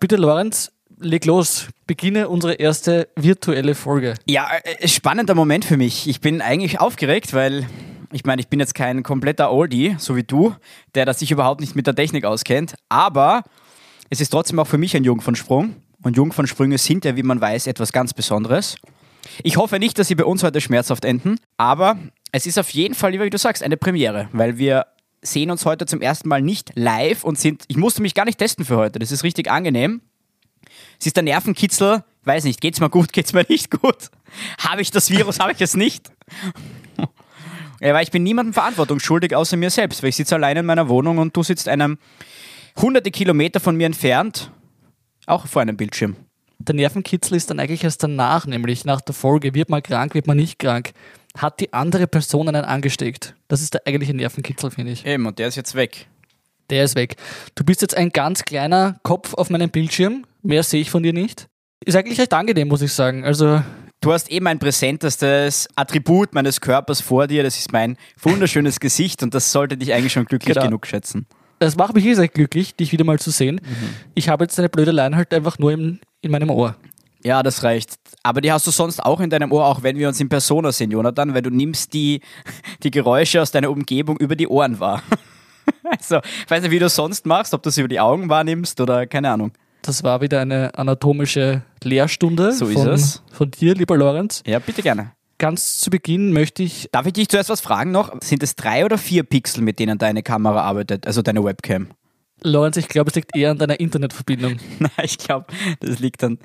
Bitte, Lorenz, leg los. Beginne unsere erste virtuelle Folge. Ja, äh, spannender Moment für mich. Ich bin eigentlich aufgeregt, weil ich meine, ich bin jetzt kein kompletter Oldie, so wie du, der das sich überhaupt nicht mit der Technik auskennt. Aber es ist trotzdem auch für mich ein Jungfernsprung. Und Jungfernsprünge sind ja, wie man weiß, etwas ganz Besonderes. Ich hoffe nicht, dass sie bei uns heute schmerzhaft enden, aber es ist auf jeden Fall, wie du sagst, eine Premiere, weil wir sehen uns heute zum ersten Mal nicht live und sind, ich musste mich gar nicht testen für heute, das ist richtig angenehm. Es ist der Nervenkitzel, weiß nicht, geht's mir gut, geht's mir nicht gut? Habe ich das Virus, habe ich es nicht? Ja, weil ich bin niemandem Verantwortung schuldig, außer mir selbst, weil ich sitze alleine in meiner Wohnung und du sitzt einem hunderte Kilometer von mir entfernt, auch vor einem Bildschirm. Der Nervenkitzel ist dann eigentlich erst danach, nämlich nach der Folge, wird man krank, wird man nicht krank. Hat die andere Person einen angesteckt? Das ist der eigentliche Nervenkitzel, finde ich. Eben, und der ist jetzt weg. Der ist weg. Du bist jetzt ein ganz kleiner Kopf auf meinem Bildschirm. Mehr sehe ich von dir nicht. Ist eigentlich recht angenehm, muss ich sagen. Also Du hast eben ein präsentestes Attribut meines Körpers vor dir. Das ist mein wunderschönes Gesicht und das sollte dich eigentlich schon glücklich Genau. genug schätzen. Das macht mich eh sehr glücklich, dich wieder mal zu sehen. Mhm. Ich habe jetzt eine blöde Line halt einfach nur im, in meinem Ohr. Ja, das reicht. Aber die hast du sonst auch in deinem Ohr, auch wenn wir uns in Persona sehen, Jonathan, weil du nimmst die, die Geräusche aus deiner Umgebung über die Ohren wahr. Also, ich weiß nicht, wie du es sonst machst, ob du es über die Augen wahrnimmst oder keine Ahnung. Das war wieder eine anatomische Lehrstunde So ist von, es. von dir, lieber Lorenz. Ja, bitte gerne. Ganz zu Beginn möchte ich, Darf ich dich zuerst was fragen noch? Sind es drei oder vier Pixel, mit denen deine Kamera arbeitet, also deine Webcam? Lorenz, ich glaube, es liegt eher an deiner Internetverbindung. Nein, ich glaube, das liegt dann.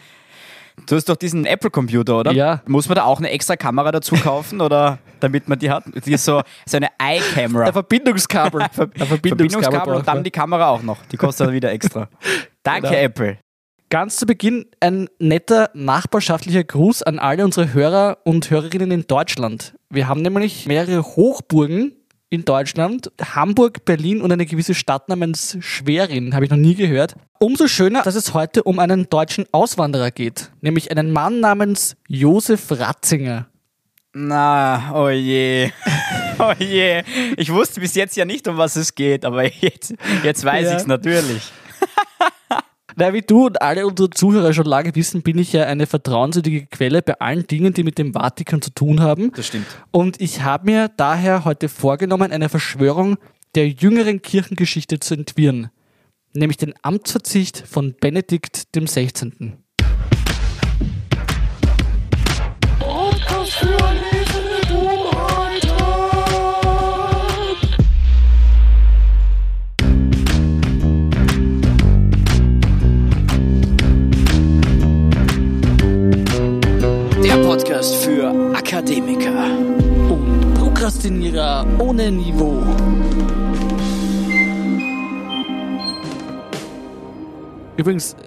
Du hast doch diesen Apple-Computer, oder? Ja. Muss man da auch eine extra Kamera dazu kaufen oder damit man die hat? Die ist so, so eine Eye-Camera. Ein Verbindungskabel. Ein Verbindungskabel und dann die Kamera auch noch. Die kostet dann wieder extra. Danke, Genau. Apple. Ganz zu Beginn ein netter nachbarschaftlicher Gruß an alle unsere Hörer und Hörerinnen in Deutschland. Wir haben nämlich mehrere Hochburgen in Deutschland. Hamburg, Berlin und eine gewisse Stadt namens Schwerin, habe ich noch nie gehört. Umso schöner, dass es heute um einen deutschen Auswanderer geht, nämlich einen Mann namens Josef Ratzinger. Na, oh je. Oh je. Ich wusste bis jetzt ja nicht, um was es geht, aber jetzt, jetzt weiß Ja. ich's natürlich. Na, wie du und alle unsere Zuhörer schon lange wissen, bin ich ja eine vertrauenswürdige Quelle bei allen Dingen, die mit dem Vatikan zu tun haben. Das stimmt. Und ich habe mir daher heute vorgenommen, eine Verschwörung der jüngeren Kirchengeschichte zu entwirren, nämlich den Amtsverzicht von Benedikt dem 16. Akademiker. Und Prokrastinierer ohne Niveau. Übrigens,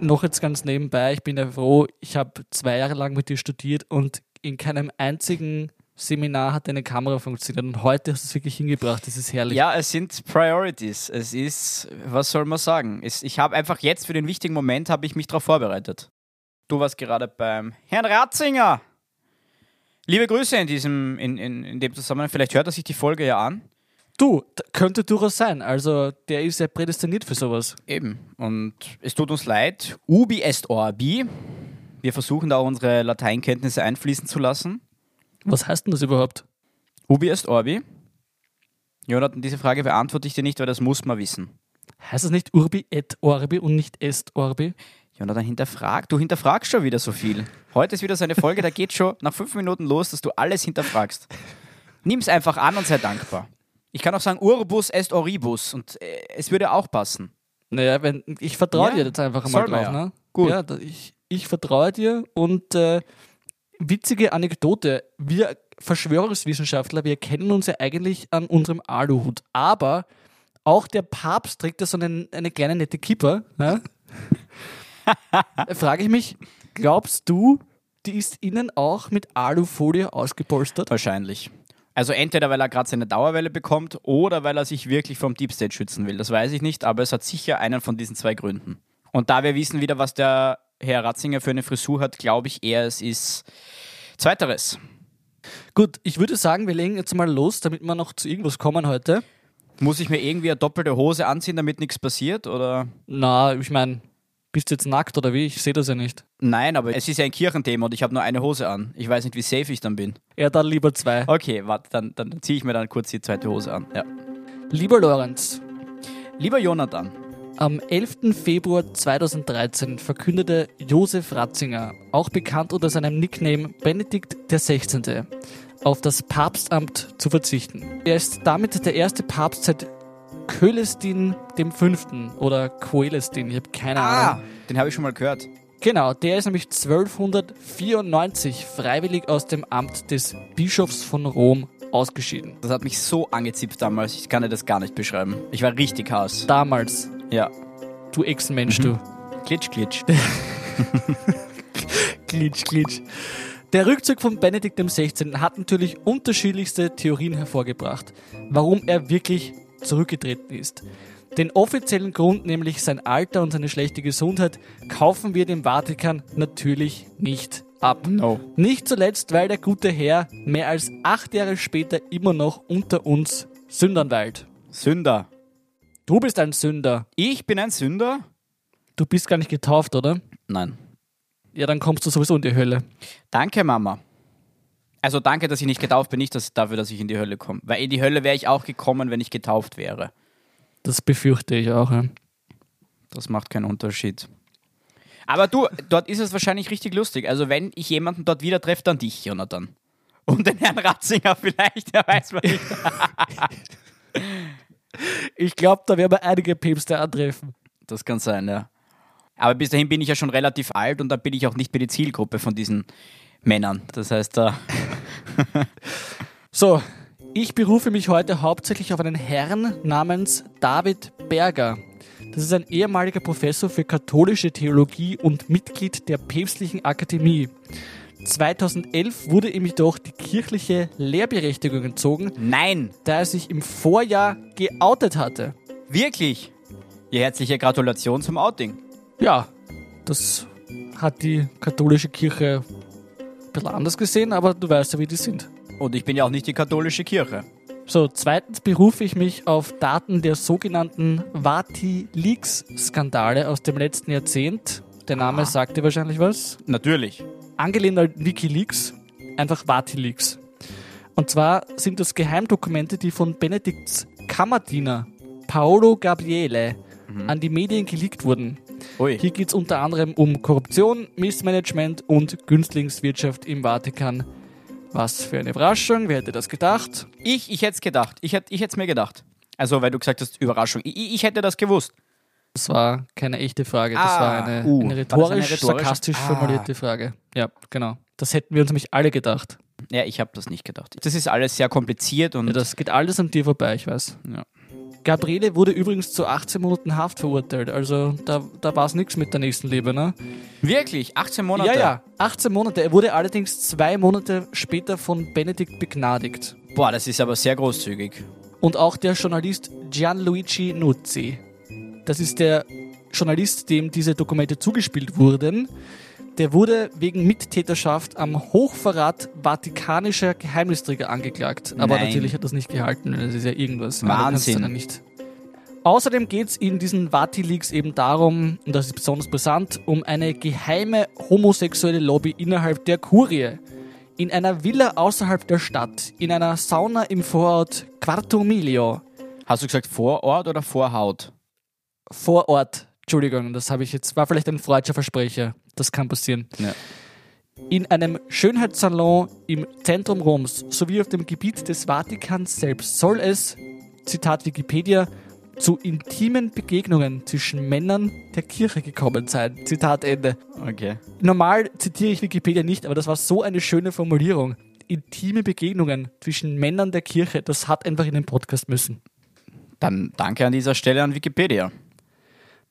noch jetzt ganz nebenbei, ich bin ja froh, ich habe zwei Jahre lang mit dir studiert und in keinem einzigen Seminar hat deine Kamera funktioniert und heute hast du es wirklich hingebracht, das ist herrlich. Ja, es sind Priorities. Es ist, was soll man sagen? Es, ich habe einfach jetzt für den wichtigen Moment habe ich mich darauf vorbereitet. Du warst gerade beim Herrn Ratzinger. Liebe Grüße in diesem, in, in, in dem Zusammenhang. Vielleicht hört er sich die Folge ja an. Du, könnte durchaus sein. Also, der ist ja prädestiniert für sowas. Eben. Und es tut uns leid. Ubi est orbi. Wir versuchen da auch unsere Lateinkenntnisse einfließen zu lassen. Was heißt denn das überhaupt? Ubi est orbi. Jonathan, diese Frage beantworte ich dir nicht, weil das muss man wissen. Heißt das nicht Urbi et Orbi und nicht Est Orbi? Jonathan hinterfragt. Du hinterfragst schon wieder so viel. Heute ist wieder so eine Folge, da geht schon nach fünf Minuten los, dass du alles hinterfragst. Nimm's einfach an und sei dankbar. Ich kann auch sagen Urbus est oribus und äh, es würde auch passen. Naja, wenn, ich vertraue Ja, dir jetzt einfach man drauf. ja. Ne? Gut. Ja, ich, ich vertraue dir und äh, witzige Anekdote. Wir Verschwörungswissenschaftler, wir kennen uns ja eigentlich an unserem Aluhut, aber auch der Papst trägt da so einen, eine kleine nette Kipper. Ne? Frage ich mich, glaubst du, die ist innen auch mit Alufolie ausgepolstert? Wahrscheinlich. Also entweder weil er gerade seine Dauerwelle bekommt oder weil er sich wirklich vom Deep State schützen will. Das weiß ich nicht, aber es hat sicher einen von diesen zwei Gründen. Und da wir wissen wieder, was der Herr Ratzinger für eine Frisur hat, glaube ich eher, es ist zweiteres. Gut, ich würde sagen, wir legen jetzt mal los, damit wir noch zu irgendwas kommen heute. Muss ich mir irgendwie eine doppelte Hose anziehen, damit nichts passiert? Oder Na, ich meine, Bist du jetzt nackt oder wie? Ich sehe das ja nicht. Nein, aber es ist ja ein Kirchenthema und ich habe nur eine Hose an. Ich weiß nicht, wie safe ich dann bin. Ja, dann lieber zwei. Okay, warte, dann, dann ziehe ich mir dann kurz die zweite Hose an. Ja. Lieber Lorenz, Lieber Jonathan, am 11. Februar 2013 verkündete Josef Ratzinger, auch bekannt unter seinem Nickname Benedikt XVI., auf das Papstamt zu verzichten. Er ist damit der erste Papst seit Kölestin V. oder Coelestin, ich habe keine Ahnung. den habe ich schon mal gehört. Genau, der ist nämlich 1294 freiwillig aus dem Amt des Bischofs von Rom ausgeschieden. Das hat mich so angezipft damals, ich kann dir das gar nicht beschreiben. Ich war richtig Hass. Damals, Ja. du Ex-Mensch, du. Klitsch, klitsch. Glitsch, glitsch. Der Rückzug von Benedikt XVI. hat natürlich unterschiedlichste Theorien hervorgebracht, warum er wirklich zurückgetreten ist. Den offiziellen Grund, nämlich sein Alter und seine schlechte Gesundheit, kaufen wir dem Vatikan natürlich nicht ab. No. Nicht zuletzt, weil der gute Herr mehr als acht Jahre später immer noch unter uns Sündern weilt. Sünder. Du bist ein Sünder. Ich bin ein Sünder? Du bist gar nicht getauft, oder? Nein. Ja, dann kommst du sowieso in die Hölle. Danke, Mama. Also danke, dass ich nicht getauft bin, nicht dass, dafür, dass ich in die Hölle komme. Weil in die Hölle wäre ich auch gekommen, wenn ich getauft wäre. Das befürchte ich auch. Ja. Das macht keinen Unterschied. Aber du, dort ist es wahrscheinlich richtig lustig. Also wenn ich jemanden dort wieder treffe, dann dich, Jonathan. Und den Herrn Ratzinger vielleicht, der weiß man nicht. Ich glaube, da werden wir einige Päpste antreffen. Das kann sein, ja. Aber bis dahin bin ich ja schon relativ alt und dann bin ich auch nicht mehr die Zielgruppe von diesen Männern. Das heißt, da. So, ich berufe mich heute hauptsächlich auf einen Herrn namens David Berger. Das ist ein ehemaliger Professor für katholische Theologie und Mitglied der Päpstlichen Akademie. 2011 wurde ihm jedoch die kirchliche Lehrberechtigung entzogen, Nein! da er sich im Vorjahr geoutet hatte. Wirklich? Ja, herzliche Gratulation zum Outing. Ja, das hat die katholische Kirche ein bisschen anders gesehen, aber du weißt ja, wie die sind. Und ich bin ja auch nicht die katholische Kirche. So, zweitens berufe ich mich auf Daten der sogenannten Vati-Leaks-Skandale aus dem letzten Jahrzehnt. Der Name sagt dir wahrscheinlich was. Natürlich. Angelehnt an Wikileaks, einfach Vati-Leaks. Und zwar sind das Geheimdokumente, die von Benedikts Kammerdiener Paolo Gabriele an die Medien geleakt wurden. Ui. Hier geht es unter anderem um Korruption, Missmanagement und Günstlingswirtschaft im Vatikan. Was für eine Überraschung, wer hätte das gedacht? Ich, ich hätte es gedacht. Ich hätte ich es mir gedacht. Also, weil du gesagt hast, Überraschung. Ich, ich hätte das gewusst. Das war keine echte Frage, das Ah, war eine, uh, eine war eine rhetorisch, rhetorische- sarkastisch Ah. formulierte Frage. Ja, genau. Das hätten wir uns nämlich alle gedacht. Ja, ich habe das nicht gedacht. Das ist alles sehr kompliziert und Ja, das geht alles an dir vorbei, ich weiß. Ja. Gabriele wurde übrigens zu 18 Monaten Haft verurteilt, also da, da war es nichts mit der nächsten Liebe, ne? wirklich 18 Monate. Ja, ja, 18 Monate. Er wurde allerdings zwei Monate später von Benedikt begnadigt. Boah, das ist aber sehr großzügig. Und auch der Journalist Gianluigi Nuzzi. Das ist der Journalist, dem diese Dokumente zugespielt wurden. Der wurde wegen Mittäterschaft am Hochverrat vatikanischer Geheimnisträger angeklagt. Aber Nein. natürlich hat das nicht gehalten. Das ist ja irgendwas. Wahnsinn. nicht. Außerdem geht es in diesen Vati-Leaks eben darum, und das ist besonders brisant, um eine geheime homosexuelle Lobby innerhalb der Kurie. In einer Villa außerhalb der Stadt, in einer Sauna im Vorort Quarto Milio. Hast du gesagt Vorort oder Vorhaut? Vorort, Entschuldigung, das habe ich jetzt, war vielleicht ein freudscher Versprecher. Das kann passieren. Ja. In einem Schönheitssalon im Zentrum Roms sowie auf dem Gebiet des Vatikans selbst soll es, Zitat Wikipedia, zu intimen Begegnungen zwischen Männern der Kirche gekommen sein. Zitat Ende. Okay. Normal zitiere ich Wikipedia nicht, aber das war so eine schöne Formulierung. Intime Begegnungen zwischen Männern der Kirche, das hat einfach in den Podcast müssen. Dann danke an dieser Stelle an Wikipedia.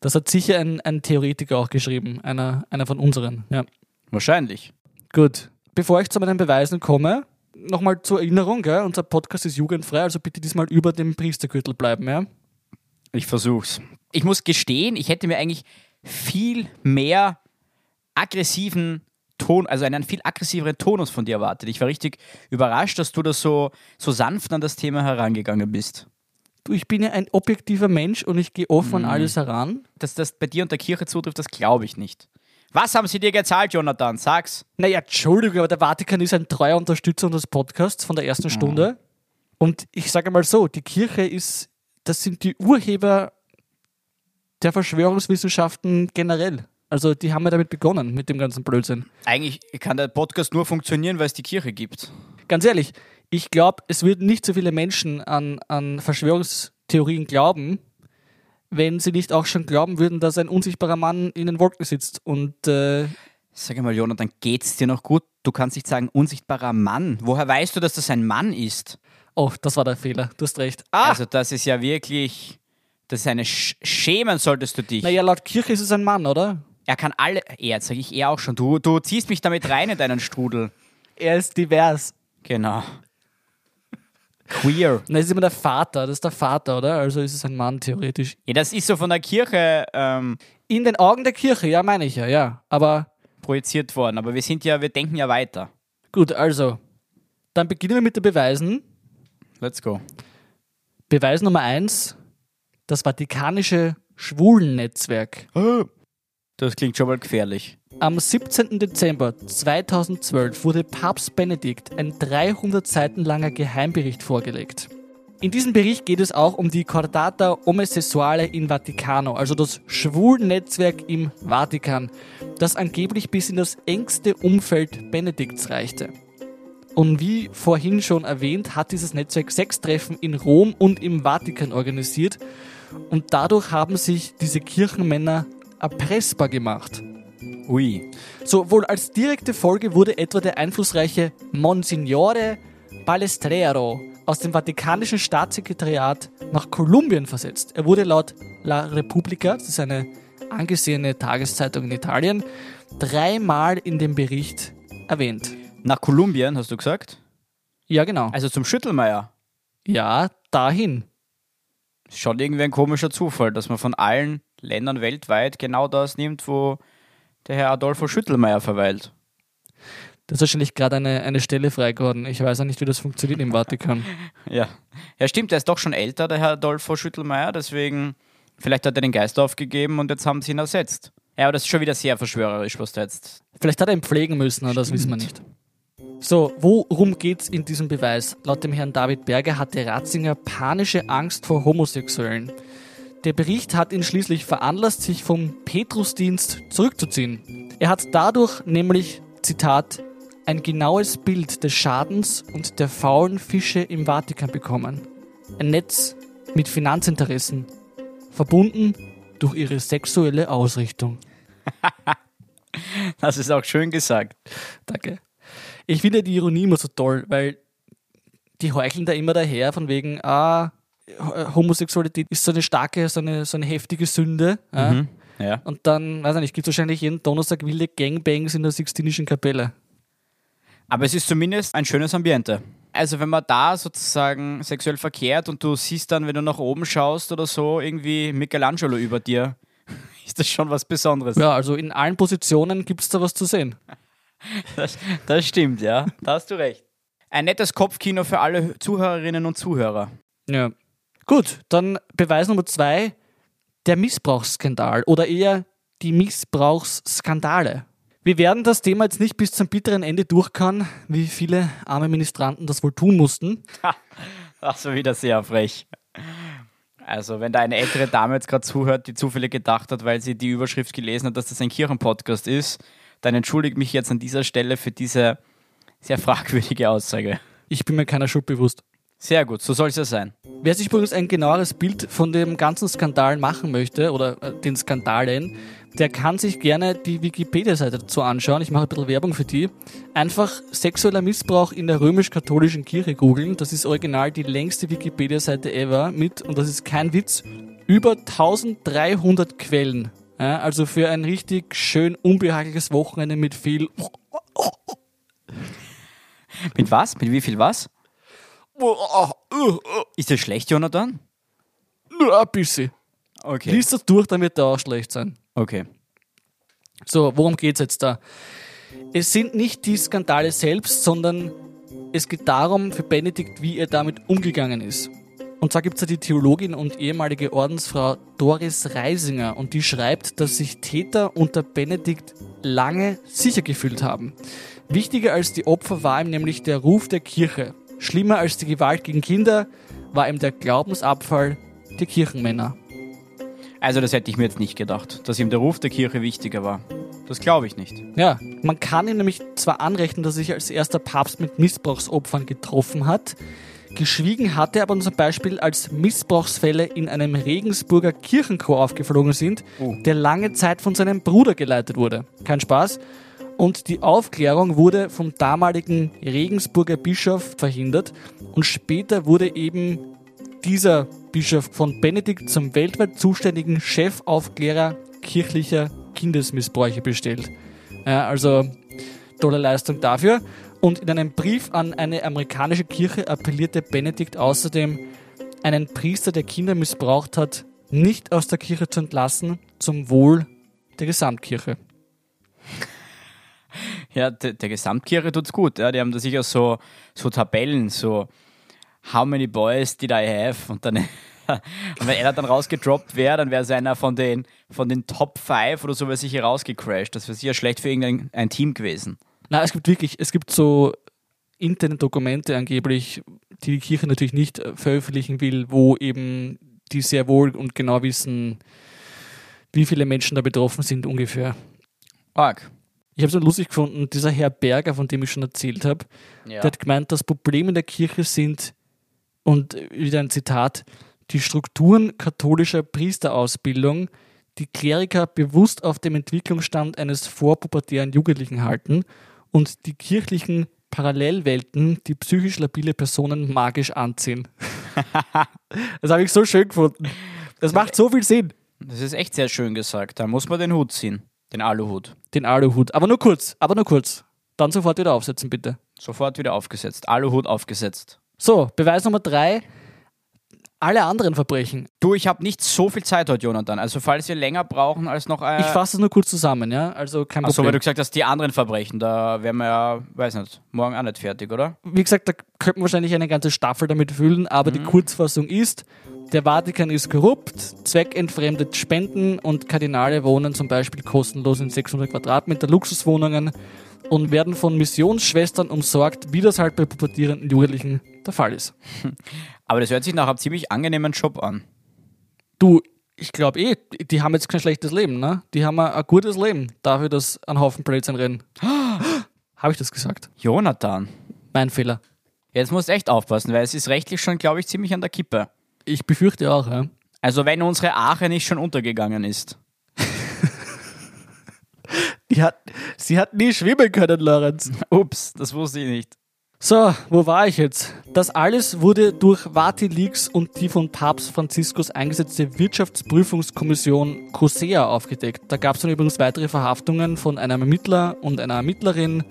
Das hat sicher ein, ein Theoretiker auch geschrieben, einer, einer von unseren. Ja. Wahrscheinlich. Gut. Bevor ich zu meinen Beweisen komme, nochmal zur Erinnerung, gell? unser Podcast ist jugendfrei, also bitte diesmal über dem Priestergürtel bleiben. Ja? Ich versuch's. Ich muss gestehen, ich hätte mir eigentlich viel mehr aggressiven Ton, also einen viel aggressiveren Tonus von dir erwartet. Ich war richtig überrascht, dass du da so, so sanft an das Thema herangegangen bist. Du, ich bin ja ein objektiver Mensch und ich gehe offen an alles heran. Dass das bei dir und der Kirche zutrifft, das glaube ich nicht. Was haben sie dir gezahlt, Jonathan? Sag's. Naja, Entschuldigung, aber der Vatikan ist ein treuer Unterstützer unseres Podcasts von der ersten Stunde. Und ich sage mal so, die Kirche ist, das sind die Urheber der Verschwörungswissenschaften generell. Also die haben ja damit begonnen, mit dem ganzen Blödsinn. Eigentlich kann der Podcast nur funktionieren, weil es die Kirche gibt. Ganz ehrlich, ich glaube, es würden nicht so viele Menschen an, an Verschwörungstheorien glauben, wenn sie nicht auch schon glauben würden, dass ein unsichtbarer Mann in den Wolken sitzt. Und äh, Sag mal, Jonathan, geht's dir noch gut? Du kannst nicht sagen, unsichtbarer Mann. Woher weißt du, dass das ein Mann ist? oh, das war der Fehler, du hast recht. Also, das ist ja wirklich. Das ist eine Sch Schämen solltest du dich. Naja, laut Kirche ist es ein Mann, oder? Er kann alle. Er, sag ich er auch schon. Du, du ziehst mich damit rein in deinen Strudel. Er ist divers. Genau. Queer. Na, das ist immer der Vater, das ist der Vater, oder? Also ist es ein Mann theoretisch. Ja, das ist so von der Kirche ähm, In den Augen der Kirche, ja, meine ich ja, ja. Aber projiziert worden. Aber wir sind ja, wir denken ja weiter. gut, also. Dann beginnen wir mit den Beweisen. Let's go. Beweis Nummer eins: das Vatikanische Schwulennetzwerk. Das klingt schon mal gefährlich. Am 17. Dezember 2012 wurde Papst Benedikt ein 300 Seiten langer Geheimbericht vorgelegt. In diesem Bericht geht es auch um die Cordata Omosessuale in Vaticano, also das Schwulennetzwerk im Vatikan, das angeblich bis in das engste Umfeld Benedikts reichte. Und wie vorhin schon erwähnt, hat dieses Netzwerk sechs Treffen in Rom und im Vatikan organisiert und dadurch haben sich diese Kirchenmänner erpressbar gemacht. Ui. So, wohl als direkte Folge wurde etwa der einflussreiche Monsignore Balestrero aus dem Vatikanischen Staatssekretariat nach Kolumbien versetzt. Er wurde laut La Repubblica, das ist eine angesehene Tageszeitung in Italien, dreimal in dem Bericht erwähnt. Nach Kolumbien, hast du gesagt? Ja, genau. Also zum Schüttelmeier. Ja, dahin. Schon irgendwie ein komischer Zufall, dass man von allen Ländern weltweit genau das nimmt, wo der Herr Adolfo Schüttelmeier verweilt. Da ist wahrscheinlich gerade eine, eine Stelle frei geworden. Ich weiß auch nicht, wie das funktioniert im Vatikan. Ja. Ja, stimmt, er ist doch schon älter, der Herr Adolfo Schüttelmeier, deswegen, vielleicht hat er den Geist aufgegeben und jetzt haben sie ihn ersetzt. Ja, aber das ist schon wieder sehr verschwörerisch, was da jetzt. Vielleicht hat er ihn pflegen müssen, aber das wissen wir nicht. So, worum geht's in diesem Beweis? Laut dem Herrn David Berger hatte Ratzinger panische Angst vor Homosexuellen. Der Bericht hat ihn schließlich veranlasst, sich vom Petrusdienst zurückzuziehen. Er hat dadurch nämlich, Zitat, ein genaues Bild des Schadens und der faulen Fische im Vatikan bekommen. Ein Netz mit Finanzinteressen, verbunden durch ihre sexuelle Ausrichtung. Das ist auch schön gesagt. Danke. Ich finde die Ironie immer so toll, weil die heucheln da immer daher von wegen, ah, Homosexualität ist so eine starke, so eine, so eine heftige Sünde. Ja? Ja. Und dann, weiß ich nicht, gibt es wahrscheinlich jeden Donnerstag wilde Gangbangs in der Sixtinischen Kapelle. Aber es ist zumindest ein schönes Ambiente. Also wenn man da sozusagen sexuell verkehrt und du siehst dann, wenn du nach oben schaust oder so, irgendwie Michelangelo über dir, ist das schon was Besonderes. Ja, also in allen Positionen gibt es da was zu sehen. Das, das stimmt, ja. Da hast du recht. Ein nettes Kopfkino für alle Zuhörerinnen und Zuhörer. Ja. Gut, dann Beweis Nummer zwei, der Missbrauchsskandal oder eher die Missbrauchsskandale. Wir werden das Thema jetzt nicht bis zum bitteren Ende durchkauen, wie viele arme Ministranten das wohl tun mussten. Das war wieder sehr frech. Also, wenn da eine ältere Dame jetzt gerade zuhört, die zufällig gedacht hat, weil sie die Überschrift gelesen hat, dass das ein Kirchenpodcast ist, dann entschuldige mich jetzt an dieser Stelle für diese sehr fragwürdige Aussage. Ich bin mir keiner Schuld bewusst. Sehr gut, so soll es ja sein. Wer sich übrigens ein genaueres Bild von dem ganzen Skandal machen möchte oder äh, den Skandalen, der kann sich gerne die Wikipedia-Seite dazu anschauen. Ich mache ein bisschen Werbung für die. Einfach sexueller Missbrauch in der römisch-katholischen Kirche googeln. Das ist original die längste Wikipedia-Seite ever mit, und das ist kein Witz, über 1300 Quellen. Ja, also für ein richtig schön unbehagliches Wochenende mit viel Mit was? Mit wie viel was? Ist das schlecht, Jonathan? nur ein bisschen. Okay. Lies das durch, dann wird der auch schlecht sein. Okay. So, worum geht's jetzt da? Es sind nicht die Skandale selbst, sondern es geht darum für Benedikt, wie er damit umgegangen ist. Und zwar gibt es da die Theologin und ehemalige Ordensfrau Doris Reisinger und die schreibt, dass sich Täter unter Benedikt lange sicher gefühlt haben. Wichtiger als die Opfer war ihm nämlich der Ruf der Kirche. Schlimmer als die Gewalt gegen Kinder war ihm der Glaubensabfall der Kirchenmänner. Also das hätte ich mir jetzt nicht gedacht, dass ihm der Ruf der Kirche wichtiger war. Das glaube ich nicht. Ja, man kann ihm nämlich zwar anrechnen, dass er sich als erster Papst mit Missbrauchsopfern getroffen hat, geschwiegen hatte aber zum Beispiel, als Missbrauchsfälle in einem Regensburger Kirchenchor aufgeflogen sind, Oh. der lange Zeit von seinem Bruder geleitet wurde. Kein Spaß. Und die Aufklärung wurde vom damaligen Regensburger Bischof verhindert und später wurde eben dieser Bischof von Benedikt zum weltweit zuständigen Chefaufklärer kirchlicher Kindesmissbräuche bestellt. Also tolle Leistung dafür. Und in einem Brief an eine amerikanische Kirche appellierte Benedikt außerdem, einen Priester, der Kinder missbraucht hat, nicht aus der Kirche zu entlassen, zum Wohl der Gesamtkirche. Ja, der, der Gesamtkirche tut's gut. Ja. Die haben da sicher so, so Tabellen, so How many boys did I have? Und dann, und wenn einer dann rausgedroppt wäre, dann wäre es einer von den, von den Top 5 oder so, wäre sicher rausgecrashed. Das wäre sicher schlecht für irgendein ein Team gewesen. Na, es gibt wirklich, es gibt so interne Dokumente angeblich, die die Kirche natürlich nicht äh, veröffentlichen will, wo eben die sehr wohl und genau wissen, wie viele Menschen da betroffen sind ungefähr. Arg. Ich habe es so lustig gefunden, dieser Herr Berger, von dem ich schon erzählt habe, Ja. der hat gemeint, das Problem in der Kirche sind, und wieder ein Zitat, die Strukturen katholischer Priesterausbildung, die Kleriker bewusst auf dem Entwicklungsstand eines vorpubertären Jugendlichen halten und die kirchlichen Parallelwelten, die psychisch labile Personen magisch anziehen. das habe ich so schön gefunden. Das macht so viel Sinn. Das ist echt sehr schön gesagt. Da muss man den Hut ziehen. Den Aluhut. Den Aluhut. Aber nur kurz, aber nur kurz. Dann sofort wieder aufsetzen, bitte. Sofort wieder aufgesetzt. Aluhut aufgesetzt. So, Beweis Nummer drei. Alle anderen Verbrechen. Du, ich habe nicht so viel Zeit heute, Jonathan. Also falls wir länger brauchen als noch ein... Ich fasse es nur kurz zusammen, ja? Also kein Achso, weil Problem. du gesagt hast, die anderen Verbrechen, da wären wir ja, weiß nicht, morgen auch nicht fertig, oder? Wie gesagt, da könnte man wahrscheinlich eine ganze Staffel damit füllen, aber die Kurzfassung ist, der Vatikan ist korrupt, zweckentfremdet Spenden und Kardinale wohnen zum Beispiel kostenlos in 600 Quadratmeter Luxuswohnungen und werden von Missionsschwestern umsorgt, wie das halt bei pubertierenden Jugendlichen der Fall ist. Aber das hört sich nach einem ziemlich angenehmen Job an. Du, ich glaube eh, die haben jetzt kein schlechtes Leben, ne? Die haben ein, ein gutes Leben dafür, dass ein Haufen Blödsinn rennen. Habe ich das gesagt? Jonathan, Mein Fehler. jetzt musst du echt aufpassen, weil es ist rechtlich schon, glaube ich, ziemlich an der Kippe. Ich befürchte auch, ja. Also wenn unsere Ache nicht schon untergegangen ist. Die hat, sie hat nie schwimmen können, Lorenz. Ups, das wusste ich nicht. So, wo war ich jetzt? Das alles wurde durch Vati-Leaks und die von Papst Franziskus eingesetzte Wirtschaftsprüfungskommission COSEA aufgedeckt. Da gab es dann übrigens weitere Verhaftungen von einem Ermittler und einer Ermittlerin.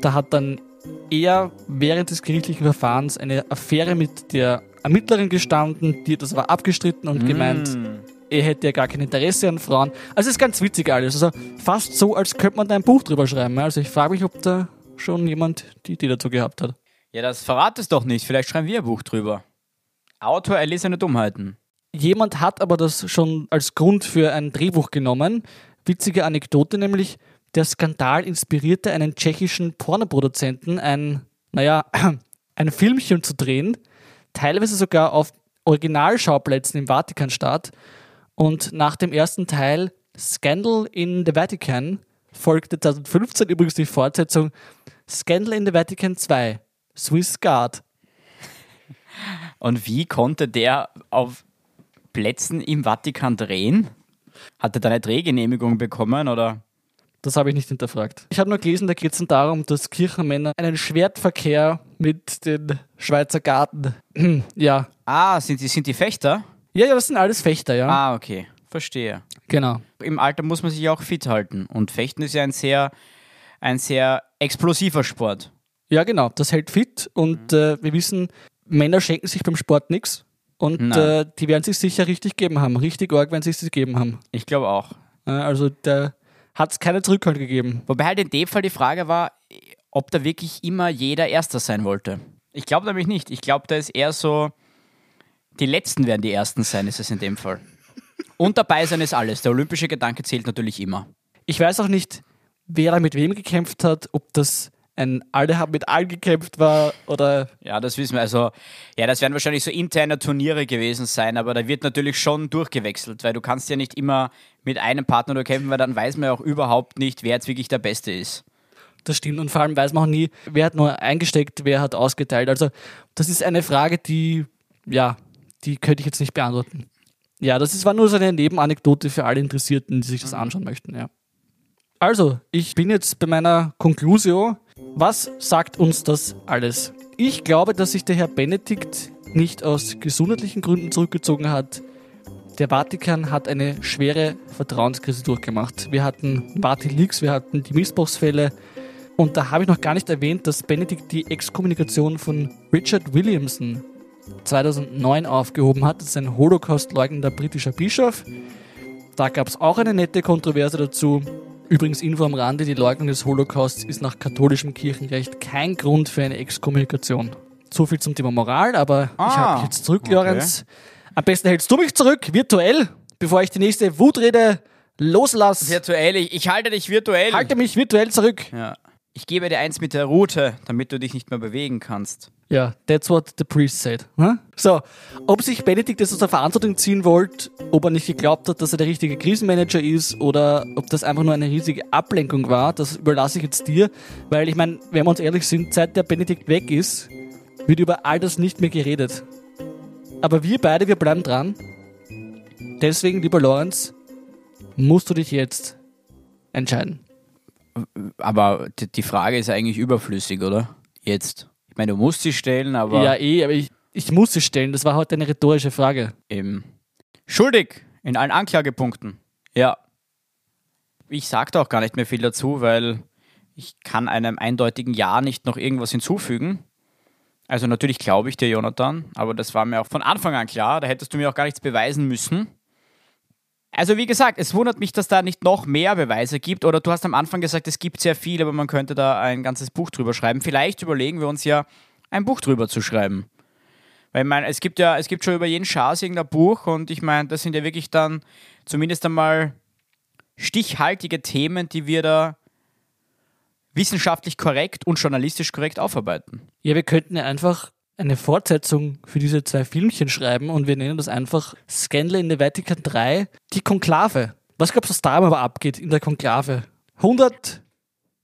Da hat dann er während des gerichtlichen Verfahrens eine Affäre mit der Ermittlerin gestanden, die das war abgestritten und gemeint, er hätte ja gar kein Interesse an Frauen. Also es ist ganz witzig alles. Also fast so, als könnte man da ein Buch drüber schreiben. Also ich frage mich, ob da schon jemand die Idee dazu gehabt hat. Ja, das verrat es doch nicht. Vielleicht schreiben wir ein Buch drüber. Autor erlesene Dummheiten. Jemand hat aber das schon als Grund für ein Drehbuch genommen. Witzige Anekdote nämlich, der Skandal inspirierte einen tschechischen Pornoproduzenten, ein, naja, ein Filmchen zu drehen, teilweise sogar auf Originalschauplätzen im Vatikanstaat. Und nach dem ersten Teil Scandal in the Vatican folgte 2015 übrigens die Fortsetzung Scandal in the Vatican 2, Swiss Guard. Und wie konnte der auf Plätzen im Vatikan drehen? Hat er da eine Drehgenehmigung bekommen oder? Das habe ich nicht hinterfragt. Ich habe nur gelesen, da geht es darum, dass Kirchenmänner einen Schwertverkehr mit den Schweizer Garten. ja. Ah, sind die, sind die Fechter? Ja, ja, das sind alles Fechter, ja. Ah, okay. Verstehe. Genau. Im Alter muss man sich auch fit halten. Und Fechten ist ja ein sehr, ein sehr explosiver Sport. Ja, genau. Das hält fit und äh, wir wissen, Männer schenken sich beim Sport nichts. Und äh, die werden sich sicher richtig geben haben. Richtig arg, wenn sie es gegeben haben. Ich glaube auch. Äh, also da hat es keine Zurückhalt gegeben. Wobei halt in dem Fall die Frage war, ob da wirklich immer jeder Erster sein wollte. Ich glaube nämlich nicht. Ich glaube, da ist eher so, Die Letzten werden die Ersten sein, ist es in dem Fall. Und dabei sein ist alles. Der olympische Gedanke zählt natürlich immer. Ich weiß auch nicht, wer da mit wem gekämpft hat, ob das ein Alle haben mit allen gekämpft war oder. Ja, das wissen wir. Also, ja, das werden wahrscheinlich so interne Turniere gewesen sein, aber da wird natürlich schon durchgewechselt, weil du kannst ja nicht immer mit einem Partner nur kämpfen, weil dann weiß man ja auch überhaupt nicht, wer jetzt wirklich der Beste ist. Das stimmt und vor allem weiß man auch nie, wer hat nur eingesteckt, wer hat ausgeteilt. Also, das ist eine Frage, die, ja, die könnte ich jetzt nicht beantworten. Ja, das ist, war nur so eine Nebenanekdote für alle Interessierten, die sich das anschauen möchten, ja. Also, ich bin jetzt bei meiner Conclusio. Was sagt uns das alles? Ich glaube, dass sich der Herr Benedikt nicht aus gesundheitlichen Gründen zurückgezogen hat. Der Vatikan hat eine schwere Vertrauenskrise durchgemacht. Wir hatten Vati-Leaks, wir hatten die Missbrauchsfälle. Und da habe ich noch gar nicht erwähnt, dass Benedikt die Exkommunikation von Richard Williamson 2009 aufgehoben hat. Das ist ein Holocaust-leugnender britischer Bischof. Da gab es auch eine nette Kontroverse dazu. Übrigens Info am Rande, die Leugnung des Holocausts ist nach katholischem Kirchenrecht kein Grund für eine Exkommunikation. So viel zum Thema Moral, aber Ah, ich halte dich jetzt zurück, okay. Lorenz. Am besten hältst du mich zurück, virtuell, bevor ich die nächste Wutrede loslasse. Virtuell, ich, ich halte dich virtuell. Halte mich virtuell zurück. Ja. Ich gebe dir eins mit der Route, damit du dich nicht mehr bewegen kannst. Ja, that's what the priest said. Hm? So, ob sich Benedikt jetzt aus der Verantwortung ziehen wollte, ob er nicht geglaubt hat, dass er der richtige Krisenmanager ist oder ob das einfach nur eine riesige Ablenkung war, das überlasse ich jetzt dir, weil ich meine, wenn wir uns ehrlich sind, seit der Benedikt weg ist, wird über all das nicht mehr geredet. Aber wir beide, wir bleiben dran. Deswegen, lieber Lorenz, musst du dich jetzt entscheiden. Aber die Frage ist eigentlich überflüssig, oder? Jetzt. Ich meine, du musst sie stellen, aber Ja, eh, aber ich, ich muss sie stellen. Das war heute eine rhetorische Frage. eben. Schuldig in allen Anklagepunkten. Ja. Ich sage da auch gar nicht mehr viel dazu, weil ich kann einem eindeutigen Ja nicht noch irgendwas hinzufügen. Also natürlich glaube ich dir, Jonathan, aber das war mir auch von Anfang an klar. Da hättest du mir auch gar nichts beweisen müssen. Also wie gesagt, es wundert mich, dass da nicht noch mehr Beweise gibt. Oder du hast am Anfang gesagt, es gibt sehr viel, aber man könnte da ein ganzes Buch drüber schreiben. Vielleicht überlegen wir uns ja, ein Buch drüber zu schreiben. Weil ich meine, es gibt ja, es gibt schon über jeden Schaß irgendein Buch und ich meine, das sind ja wirklich dann zumindest einmal stichhaltige Themen, die wir da wissenschaftlich korrekt und journalistisch korrekt aufarbeiten. Ja, wir könnten ja einfach eine Fortsetzung für diese zwei Filmchen schreiben und wir nennen das einfach Scandal in the Vatican 3, die Konklave. Was glaubst du, was da aber abgeht in der Konklave? 100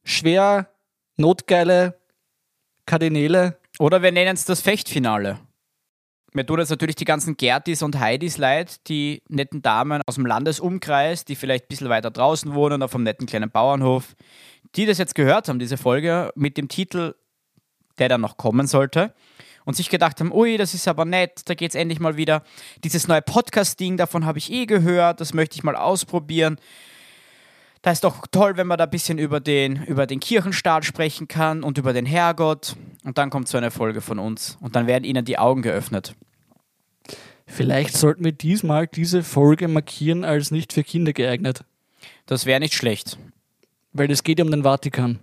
schwer notgeile Kardinäle. Oder wir nennen es das Fechtfinale. Mir tun jetzt natürlich die ganzen Gertis und Heidis leid, die netten Damen aus dem Landesumkreis, die vielleicht ein bisschen weiter draußen wohnen, auf einem netten kleinen Bauernhof, die das jetzt gehört haben, diese Folge, mit dem Titel, der dann noch kommen sollte, und sich gedacht haben, ui, das ist aber nett, da geht's endlich mal wieder. Dieses neue Podcast-Ding, davon habe ich eh gehört, das möchte ich mal ausprobieren. Da ist doch toll, wenn man da ein bisschen über den, über den Kirchenstaat sprechen kann und über den Herrgott. Und dann kommt so eine Folge von uns. Und dann werden ihnen die Augen geöffnet. Vielleicht sollten wir diesmal diese Folge markieren als nicht für Kinder geeignet. Das wäre nicht schlecht. Weil es geht ja um den Vatikan.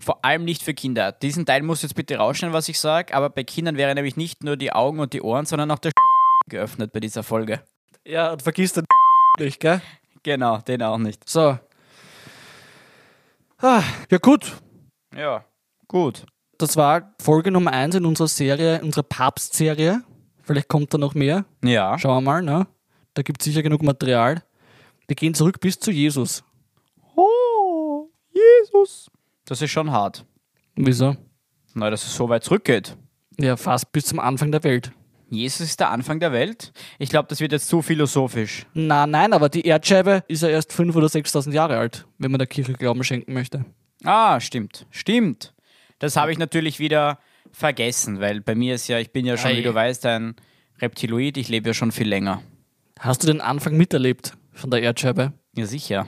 Vor allem nicht für Kinder. Diesen Teil musst du jetzt bitte rausschneiden, was ich sage. Aber bei Kindern wäre nämlich nicht nur die Augen und die Ohren, sondern auch der geöffnet bei dieser Folge. Ja, und vergiss den nicht, gell? Genau, den auch nicht. So. Ah, ja gut, Ja, gut. das war Folge Nummer 1 in unserer Serie, unserer Papstserie. Vielleicht kommt da noch mehr. Ja. Schauen wir mal, ne? Da gibt es sicher genug Material. Wir gehen zurück bis zu Jesus. Oh, Jesus. Das ist schon hart. Wieso? Na, dass es so weit zurückgeht. Ja, fast bis zum Anfang der Welt. Jesus ist der Anfang der Welt. Ich glaube, das wird jetzt zu philosophisch. Na, nein, aber die Erdscheibe ist ja erst 5.000 oder 6.000 Jahre alt, wenn man der Kirche Glauben schenken möchte. Ah, stimmt. Stimmt. Das habe ich natürlich wieder vergessen, weil bei mir ist ja, ich bin ja schon, Ei. wie du weißt, ein Reptiloid. Ich lebe ja schon viel länger. Hast du den Anfang miterlebt von der Erdscheibe? Ja, sicher.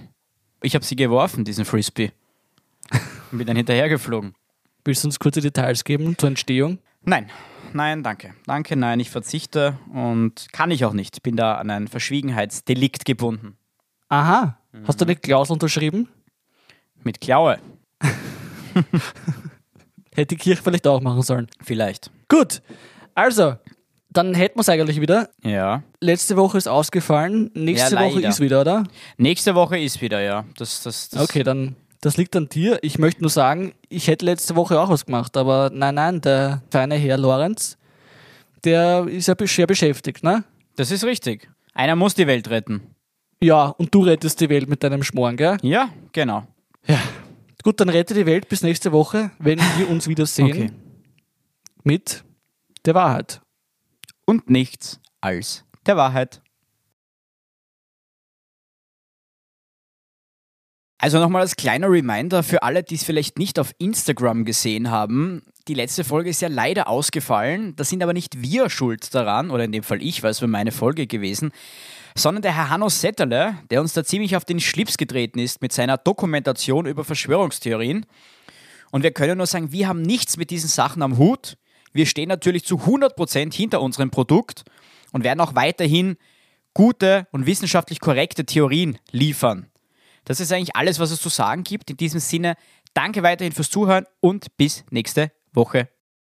Ich habe sie geworfen, diesen Frisbee. Und bin dann hinterhergeflogen. Willst du uns kurze Details geben zur Entstehung? Nein, nein, danke. Danke, nein, ich verzichte und kann ich auch nicht. Bin da an ein Verschwiegenheitsdelikt gebunden. Aha. Hast du eine Klausel unterschrieben? Mit Klaue, Hätte die Kirche vielleicht auch machen sollen. vielleicht. Gut, also, Dann hätten wir es eigentlich wieder. Ja. Letzte Woche ist ausgefallen, nächste Ja, Woche ist wieder, oder? Nächste Woche ist wieder, ja. Das, das, das Okay, dann, das liegt an dir. Ich möchte nur sagen, ich hätte letzte Woche auch was gemacht, aber nein, nein, der feine Herr Lorenz, der ist ja sehr beschäftigt, ne? Das ist richtig. Einer muss die Welt retten. Ja, und du rettest die Welt mit deinem Schmoren, gell? Ja, genau. Ja. Gut, dann rette die Welt bis nächste Woche, wenn wir uns wieder sehen Okay. mit der Wahrheit. Und nichts als der Wahrheit. Also nochmal als kleiner Reminder für alle, die es vielleicht nicht auf Instagram gesehen haben. Die letzte Folge ist ja leider ausgefallen. Da sind aber nicht wir schuld daran, oder in dem Fall ich, weil es war meine Folge gewesen, sondern der Herr Hanno Setterle, der uns da ziemlich auf den Schlips getreten ist mit seiner Dokumentation über Verschwörungstheorien. Und wir können nur sagen, wir haben nichts mit diesen Sachen am Hut. Wir stehen natürlich zu 100% hinter unserem Produkt und werden auch weiterhin gute und wissenschaftlich korrekte Theorien liefern. Das ist eigentlich alles, was es zu sagen gibt. In diesem Sinne, danke weiterhin fürs Zuhören und bis nächste Woche.